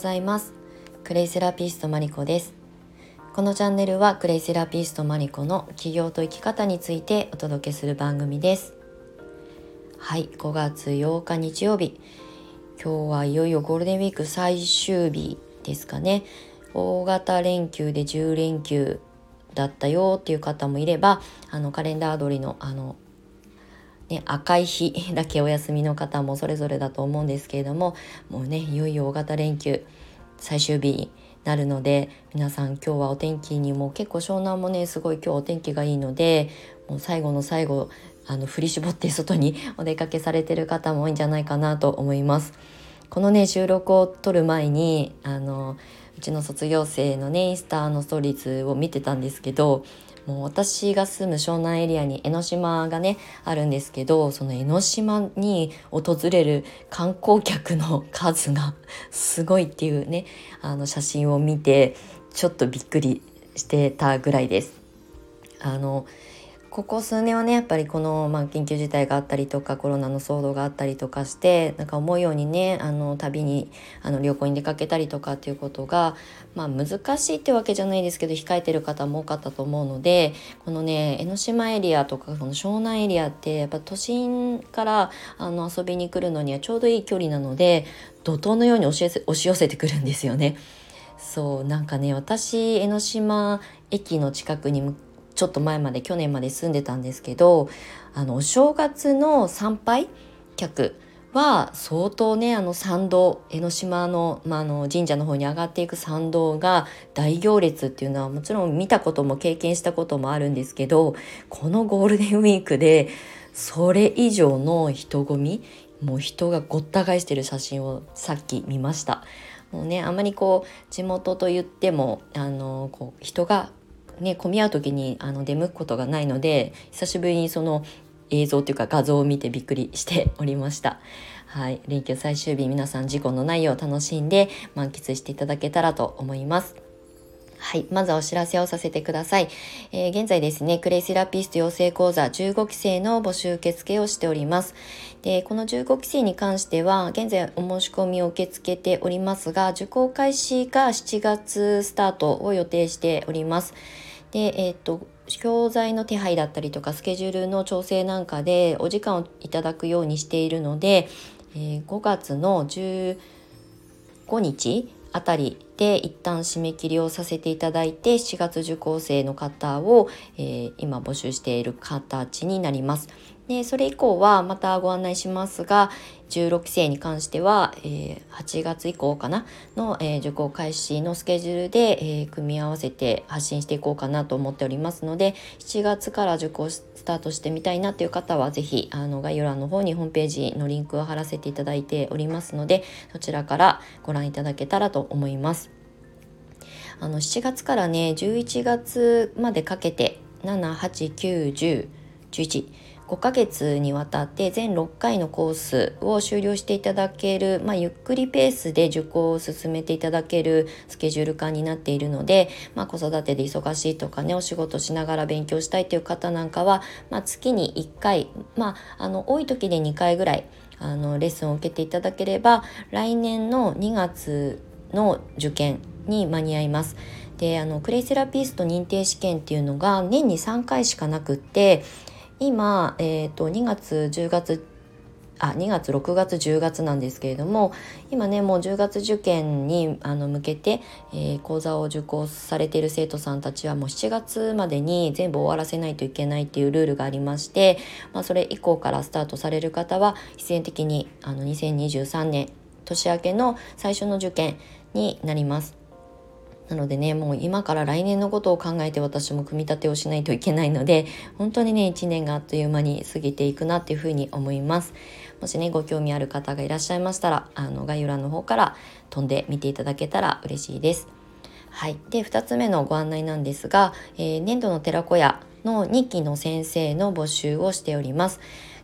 ざいます。クレイセラピストマリコです。このチャンネルはクレイセラピストマリコの起業と生き方についてお届けする番組です。はい5月8日日曜日今日はいよいよゴールデンウィーク最終日ですかね。大型連休で10連休だったよっていう方もいればあのカレンダー通りのあのね、赤い日 だけお休みの方もそれぞれだと思うんですけれどももうねいよいよ大型連休最終日になるので皆さん今日はお天気にも結構湘南もねすごい今日お天気がいいのでもう最後の最後あの振り絞って外に お出かけされてる方も多いんじゃないかなと思います。このね収録を撮る前にあのうちの卒業生のねインスタのストーリーズを見てたんですけどもう私が住む湘南エリアに江ノ島がねあるんですけどその江ノ島に訪れる観光客の数が すごいっていうねあの写真を見てちょっとびっくりしてたぐらいです。あのここ数年はねやっぱりこの、まあ、緊急事態があったりとかコロナの騒動があったりとかしてなんか思うようにねあの旅にあの旅行に出かけたりとかっていうことが、まあ、難しいってわけじゃないですけど控えてる方も多かったと思うのでこのね江ノ島エリアとかこの湘南エリアってやっぱ都心からあの遊びに来るのにはちょうどいい距離なので怒涛のように押し押し寄せてくるんですよね。そうなんかね私江ノ島駅の近くにちょっと前まで去年まで住んでたんですけどあのお正月の参拝客は相当ねあの参道江ノ島の,、まあ、の神社の方に上がっていく参道が大行列っていうのはもちろん見たことも経験したこともあるんですけどこのゴールデンウィークでそれ以上の人混みもう人がごった返してる写真をさっき見ました。もうねあまりこう地元と言ってもあのこう人がね混み合う時にあの出向くことがないので久しぶりにその映像というか画像を見てびっくりしておりました。はい、連休最終日皆さん事故のないよう楽しんで満喫していただけたらと思います。はい。まずはお知らせをさせてください。えー、現在ですね、クレイセラピスト養成講座15期生の募集受付をしております。で、この15期生に関しては、現在お申し込みを受け付けておりますが、受講開始が7月スタートを予定しております。で、えっ、と、教材の手配だったりとかスケジュールの調整なんかでお時間をいただくようにしているので、えー、5月の15日あたりで一旦締め切りをさせていただいて7月受講生の方を、えー、今募集している形になります。でそれ以降はまたご案内しますが16期生に関しては、えー、8月以降かな？の、えー、受講開始のスケジュールで、えー、組み合わせて発信していこうかなと思っておりますので7月から受講スタートしてみたいなという方は是非あの概要欄の方にホームページのリンクを貼らせていただいておりますのでそちらからご覧いただけたらと思います。あの7月からね11月までかけて7 8 9 1 0 11 5ヶ月にわたって全6回のコースを終了していただける、まあ、ゆっくりペースで受講を進めていただけるスケジュール感になっているので、まあ、子育てで忙しいとかねお仕事しながら勉強したいという方なんかは、まあ、月に1回、まあ、あの多い時で2回ぐらいあのレッスンを受けていただければ来年の2月の受験に間に合います。であのクレイセラピスト認定試験っていうのが年に3回しかなくって今、えーと、2月10月あ2月6月10月なんですけれども今ねもう10月受験にあの向けて、えー、講座を受講されている生徒さんたちはもう7月までに全部終わらせないといけないっていうルールがありまして、まあ、それ以降からスタートされる方は必然的にあの2023年年明けの最初の受験になります。なのでねもう今から来年のことを考えて私も組み立てをしないといけないので本当にね1年があっという間に過ぎていくなっていうふうに思います。もしねご興味ある方がいらっしゃいましたらあの概要欄の方から飛んで見ていただけたら嬉しいです。はい、で2つ目のご案内なんですが、えー、年度の寺子屋の2期の先生の募集をしております。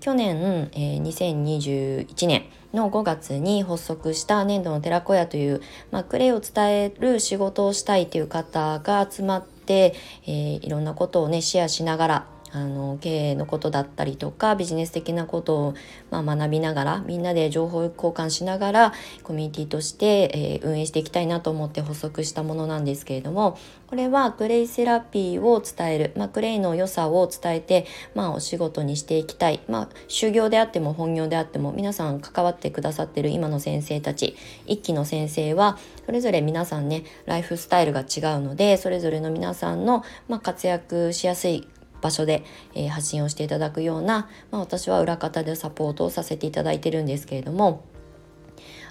去年、えー、2021年の5月に発足した粘土の寺子屋という、まあ、クレイを伝える仕事をしたいという方が集まって、えー、いろんなことをねシェアしながらあの経営のことだったりとかビジネス的なことを、まあ、学びながらみんなで情報交換しながらコミュニティとして、えー、運営していきたいなと思って発足したものなんですけれどもこれはクレイセラピーを伝える、まあ、クレイの良さを伝えて、まあ、お仕事にしていきたい、まあ、修行であっても本業であっても皆さん関わってくださってる今の先生たち一期の先生はそれぞれ皆さんねライフスタイルが違うのでそれぞれの皆さんの、まあ、活躍しやすい場所で、えー、発信をしていただくような、まあ、私は裏方でサポートをさせていただいてるんですけれども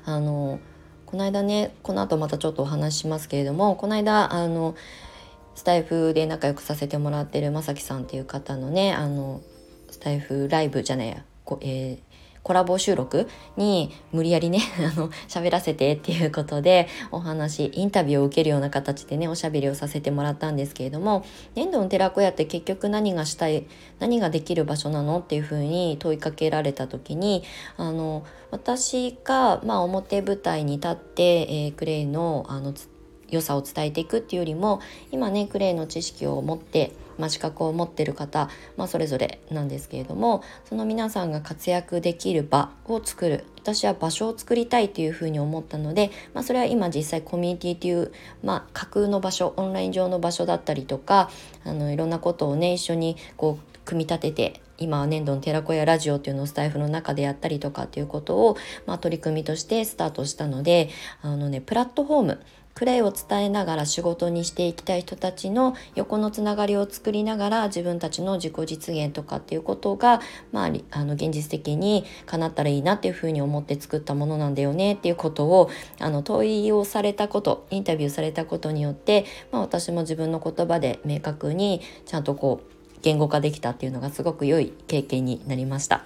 あのこの間ねこの後またちょっとお話ししますけれどもこの間あのスタイフで仲良くさせてもらってるまさきさんっていう方のねあのスタイフライブじゃないや、えー、コラボ収録に無理やりね あの喋らせてっていうことでお話インタビューを受けるような形でねおしゃべりをさせてもらったんですけれども粘土の寺子屋って結局何がしたい何ができる場所なのっていうふうに問いかけられた時にあの私が、まあ、表舞台に立って、えー、クレイのあの良さを伝えていくっていうよりも今ねクレイの知識を持ってまあ、資格を持ってる方、まあ、それぞれなんですけれどもその皆さんが活躍できる場を作る私は場所を作りたいというふうに思ったので、まあ、それは今実際コミュニティという、まあ、架空の場所オンライン上の場所だったりとかあのいろんなことをね一緒にこう組み立てて今は粘土の寺子屋ラジオっていうのをスタイフの中でやったりとかっていうことを、まあ、取り組みとしてスタートしたのであのねプラットフォームクレイを伝えながら仕事にしていきたい人たちの横のつながりを作りながら自分たちの自己実現とかっていうことが、まあ、あの現実的に叶ったらいいなっていうふうに思って作ったものなんだよねっていうことをあの問いをされたことインタビューされたことによって、まあ、私も自分の言葉で明確にちゃんとこう言語化できたっていうのがすごく良い経験になりました。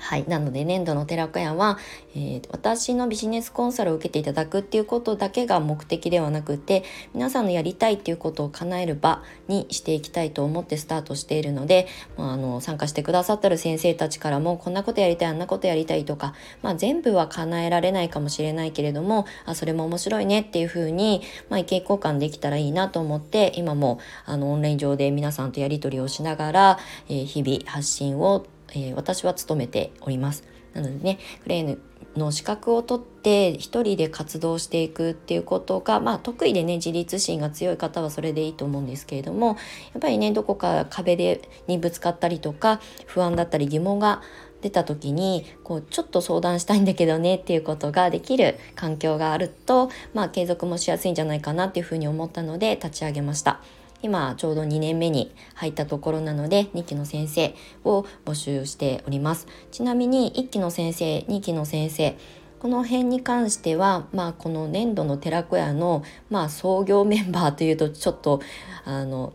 はい。なので、粘土の寺子屋は、えー、私のビジネスコンサルを受けていただくっていうことだけが目的ではなくて、皆さんのやりたいっていうことを叶える場にしていきたいと思ってスタートしているので、まあ、あの、参加してくださってる先生たちからも、こんなことやりたい、あんなことやりたいとか、まあ、全部は叶えられないかもしれないけれども、あ、それも面白いねっていうふうに、まあ、意見交換できたらいいなと思って、今も、あの、オンライン上で皆さんとやり取りをしながら、えー、日々発信をえー、私は務めております。なのでね、クレーヌの資格を取って一人で活動していくっていうことが、まあ、得意でね自立心が強い方はそれでいいと思うんですけれどもやっぱりねどこか壁でにぶつかったりとか不安だったり疑問が出た時にこうちょっと相談したいんだけどねっていうことができる環境があると、まあ、継続もしやすいんじゃないかなっていうふうに思ったので立ち上げました。今ちょうど2年目に入ったところなので2期の先生を募集しております。ちなみに1期の先生2期の先生この辺に関しては、まあ、この年度の寺子屋の、まあ、創業メンバーというとちょっとあの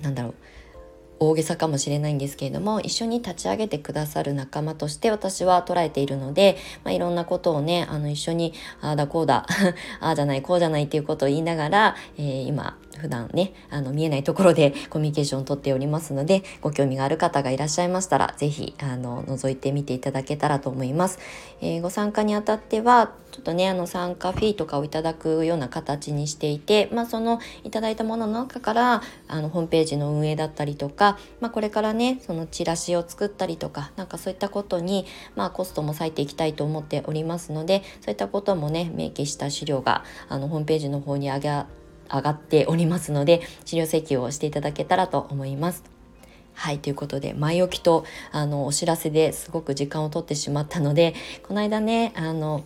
なんだろう大げさかもしれないんですけれども一緒に立ち上げてくださる仲間として私は捉えているので、まあ、いろんなことをねあの一緒にああだこうだ ああじゃないこうじゃないっていうことを言いながら、えー、今普段ねあの見えないところで コミュニケーションをとっておりますのでご興味がある方がいらっしゃいましたら是非あの覗いてみていただけたらと思います。えー、ご参加にあたってはちょっとねあの参加フィーとかをいただくような形にしていて、まあ、そのいただいたものの中からあのホームページの運営だったりとか、まあ、これからねそのチラシを作ったりとかなんかそういったことに、まあ、コストも割いていきたいと思っておりますのでそういったこともね明記した資料があのホームページの方に上げ上がっておりますので資料請求をしていただけたらと思います。はい、ということで、前置きと、あの、お知らせですごく時間を取ってしまったので、この間ね、あの、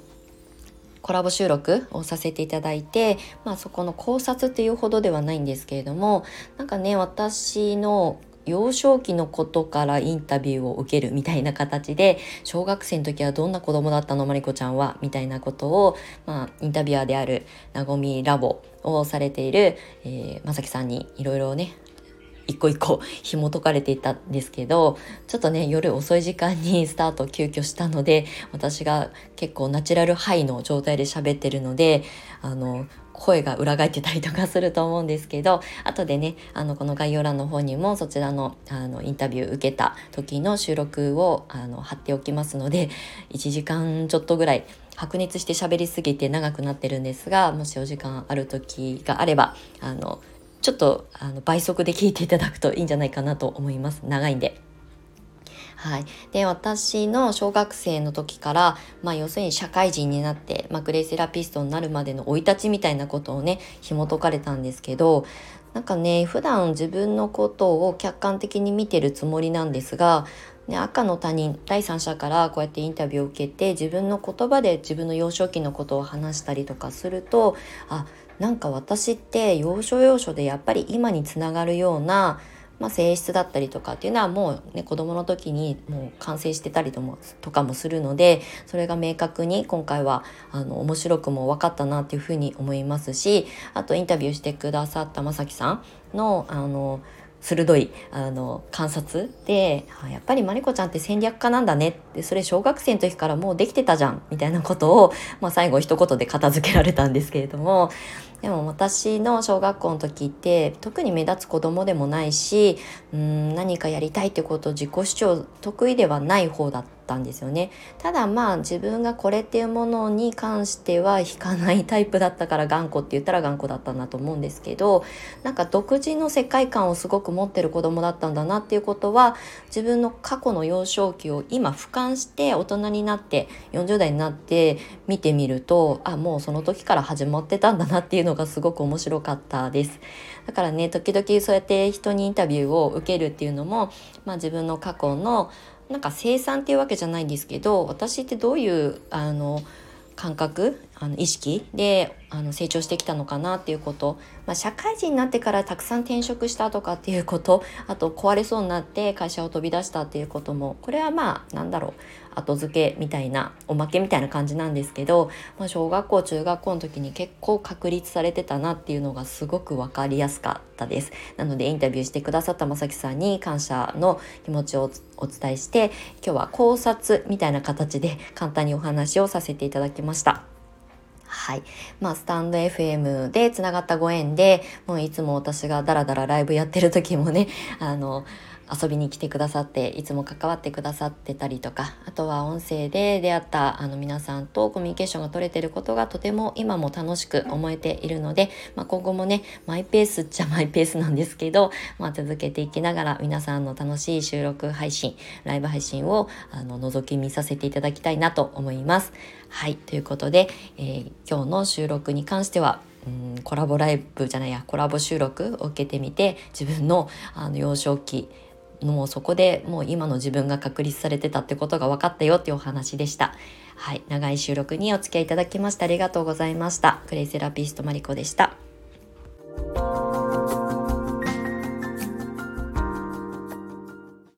コラボ収録をさせていただいて、まあそこの考察っていうほどではないんですけれども、なんかね、私の幼少期のことからインタビューを受けるみたいな形で小学生の時はどんな子供だったのまりこちゃんはみたいなことを、まあ、インタビュアーであるなごみラボをされている、えー、まさきさんにいろいろね一個一個 紐解かれていたんですけどちょっとね夜遅い時間にスタート急遽したので私が結構ナチュラルハイの状態で喋ってるのであの声が裏返ってたりとかすると思うんですけど後でねあのこの概要欄の方にもそちらのあのインタビュー受けた時の収録をあの貼っておきますので1時間ちょっとぐらい白熱して喋りすぎて長くなってるんですがもしお時間ある時があればあのちょっとあの倍速で聞いていただくといいんじゃないかなと思います長いんで。はい、で私の小学生の時から、まあ、要するに社会人になって、まあ、グレイセラピストになるまでの生い立ちみたいなことをね紐解かれたんですけどなんかね普段自分のことを客観的に見てるつもりなんですがね、赤の他人第三者からこうやってインタビューを受けて自分の言葉で自分の幼少期のことを話したりとかするとあなんか私って要所要所でやっぱり今につながるような、まあ、性質だったりとかっていうのはもうね子供の時にもう完成してたりともとかもするのでそれが明確に今回はあの面白くも分かったなっていうふうに思いますしあとインタビューしてくださったまさきさんのあの鋭いあの観察でやっぱりマリコちゃんって戦略家なんだねってそれ小学生の時からもうできてたじゃんみたいなことを、まあ、最後一言で片付けられたんですけれどもでも私の小学校の時って特に目立つ子供でもないしうん何かやりたいってことを自己主張得意ではない方だった。ったんですよねただまあ自分がこれっていうものに関しては引かないタイプだったから頑固って言ったら頑固だったなと思うんですけどなんか独自の世界観をすごく持ってる子供だったんだなっていうことは自分の過去の幼少期を今俯瞰して大人になって40代になって見てみるとあもうその時から始まってたんだなっていうのがすごく面白かったです。だからね時々そうやって人にインタビューを受けるっていうのも、まあ、自分の過去のなんか生産っていうわけじゃないんですけど私ってどういうあの感覚あの意識であの成長してきたのかなっていうこと、まあ、社会人になってからたくさん転職したとかっていうこと。あと壊れそうになって会社を飛び出したっていうことも。これはまあなんだろう。後付けみたいなおまけみたいな感じなんですけど、まあ、小学校中学校の時に結構確立されてたなっていうのがすごく分かりやすかったです。なのでインタビューしてくださったまさきさんに感謝の気持ちをお伝えして今日は考察みたいな形で簡単にお話をさせていただきました。はい。まあ、スタンド FM でつながったご縁で、もういつも私がダラダラライブやってる時もね、あの、遊びに来てくださっていつも関わってくださってたりとかあとは音声で出会ったあの皆さんとコミュニケーションが取れてることがとても今も楽しく思えているので、まあ、今後もねマイペース っちゃマイペースなんですけど、まあ、続けていきながら皆さんの楽しい収録配信ライブ配信をあの覗き見させていただきたいなと思います。はいということで、えー、今日の収録に関してはうんコラボライブじゃないやコラボ収録を受けてみて自分のあの幼少期もうそこでもう今の自分が確立されてたってことが分かったよっていうお話でした。はい。長い収録にお付き合いいただきましてありがとうございました。クレイセラピストマリコでした。